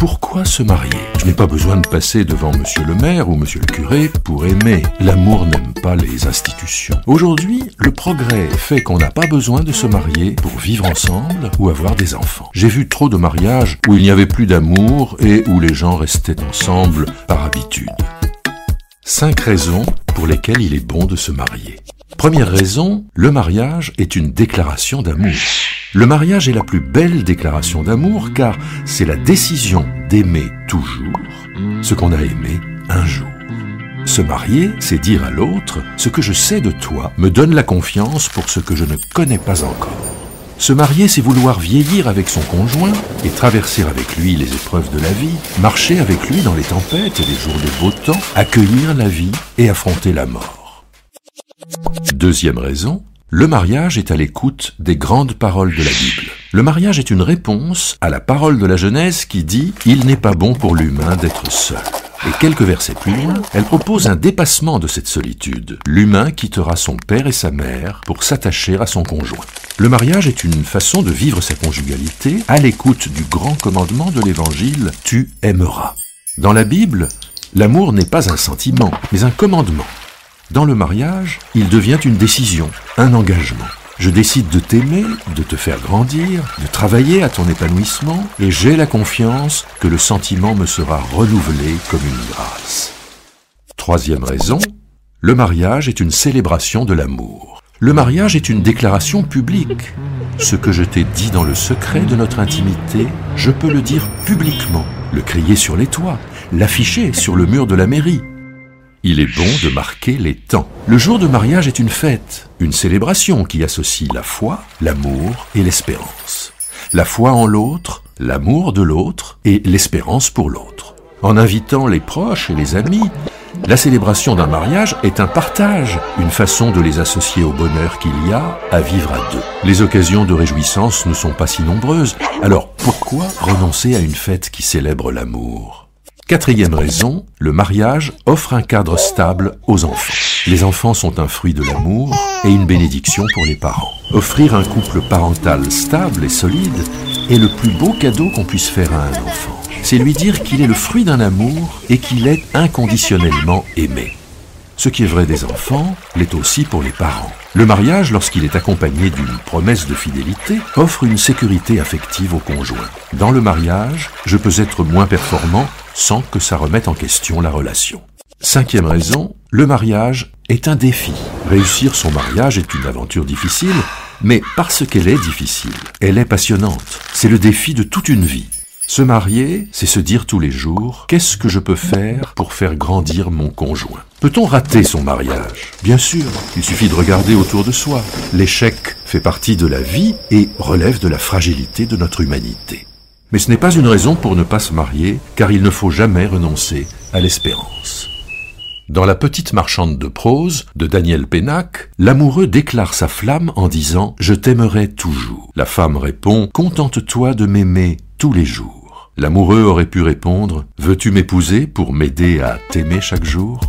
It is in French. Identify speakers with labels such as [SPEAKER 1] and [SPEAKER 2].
[SPEAKER 1] Pourquoi se marier? Je n'ai pas besoin de passer devant monsieur le maire ou monsieur le curé pour aimer. L'amour n'aime pas les institutions. Aujourd'hui, le progrès fait qu'on n'a pas besoin de se marier pour vivre ensemble ou avoir des enfants. J'ai vu trop de mariages où il n'y avait plus d'amour et où les gens restaient ensemble par habitude. Cinq raisons pour lesquelles il est bon de se marier. Première raison, le mariage est une déclaration d'amour. Le mariage est la plus belle déclaration d'amour car c'est la décision d'aimer toujours ce qu'on a aimé un jour. Se marier, c'est dire à l'autre, ce que je sais de toi me donne la confiance pour ce que je ne connais pas encore. Se marier, c'est vouloir vieillir avec son conjoint et traverser avec lui les épreuves de la vie, marcher avec lui dans les tempêtes et les jours de beau temps, accueillir la vie et affronter la mort. Deuxième raison, le mariage est à l'écoute des grandes paroles de la Bible. Le mariage est une réponse à la parole de la Genèse qui dit ⁇ Il n'est pas bon pour l'humain d'être seul ⁇ Et quelques versets plus loin, elle propose un dépassement de cette solitude. L'humain quittera son père et sa mère pour s'attacher à son conjoint. Le mariage est une façon de vivre sa conjugalité à l'écoute du grand commandement de l'Évangile ⁇ Tu aimeras ⁇ Dans la Bible, l'amour n'est pas un sentiment, mais un commandement. Dans le mariage, il devient une décision, un engagement. Je décide de t'aimer, de te faire grandir, de travailler à ton épanouissement, et j'ai la confiance que le sentiment me sera renouvelé comme une grâce. Troisième raison, le mariage est une célébration de l'amour. Le mariage est une déclaration publique. Ce que je t'ai dit dans le secret de notre intimité, je peux le dire publiquement, le crier sur les toits, l'afficher sur le mur de la mairie, il est bon de marquer les temps. Le jour de mariage est une fête, une célébration qui associe la foi, l'amour et l'espérance. La foi en l'autre, l'amour de l'autre et l'espérance pour l'autre. En invitant les proches et les amis, la célébration d'un mariage est un partage, une façon de les associer au bonheur qu'il y a à vivre à deux. Les occasions de réjouissance ne sont pas si nombreuses, alors pourquoi renoncer à une fête qui célèbre l'amour? Quatrième raison, le mariage offre un cadre stable aux enfants. Les enfants sont un fruit de l'amour et une bénédiction pour les parents. Offrir un couple parental stable et solide est le plus beau cadeau qu'on puisse faire à un enfant. C'est lui dire qu'il est le fruit d'un amour et qu'il est inconditionnellement aimé. Ce qui est vrai des enfants l'est aussi pour les parents. Le mariage, lorsqu'il est accompagné d'une promesse de fidélité, offre une sécurité affective au conjoint. Dans le mariage, je peux être moins performant sans que ça remette en question la relation. Cinquième raison, le mariage est un défi. Réussir son mariage est une aventure difficile, mais parce qu'elle est difficile, elle est passionnante. C'est le défi de toute une vie. Se marier, c'est se dire tous les jours, qu'est-ce que je peux faire pour faire grandir mon conjoint? Peut-on rater son mariage? Bien sûr, il suffit de regarder autour de soi. L'échec fait partie de la vie et relève de la fragilité de notre humanité. Mais ce n'est pas une raison pour ne pas se marier, car il ne faut jamais renoncer à l'espérance. Dans La petite marchande de prose de Daniel Pénac, l'amoureux déclare sa flamme en disant ⁇ Je t'aimerai toujours ⁇ La femme répond ⁇ Contente-toi de m'aimer tous les jours ⁇ L'amoureux aurait pu répondre ⁇ Veux-tu m'épouser pour m'aider à t'aimer chaque jour ?⁇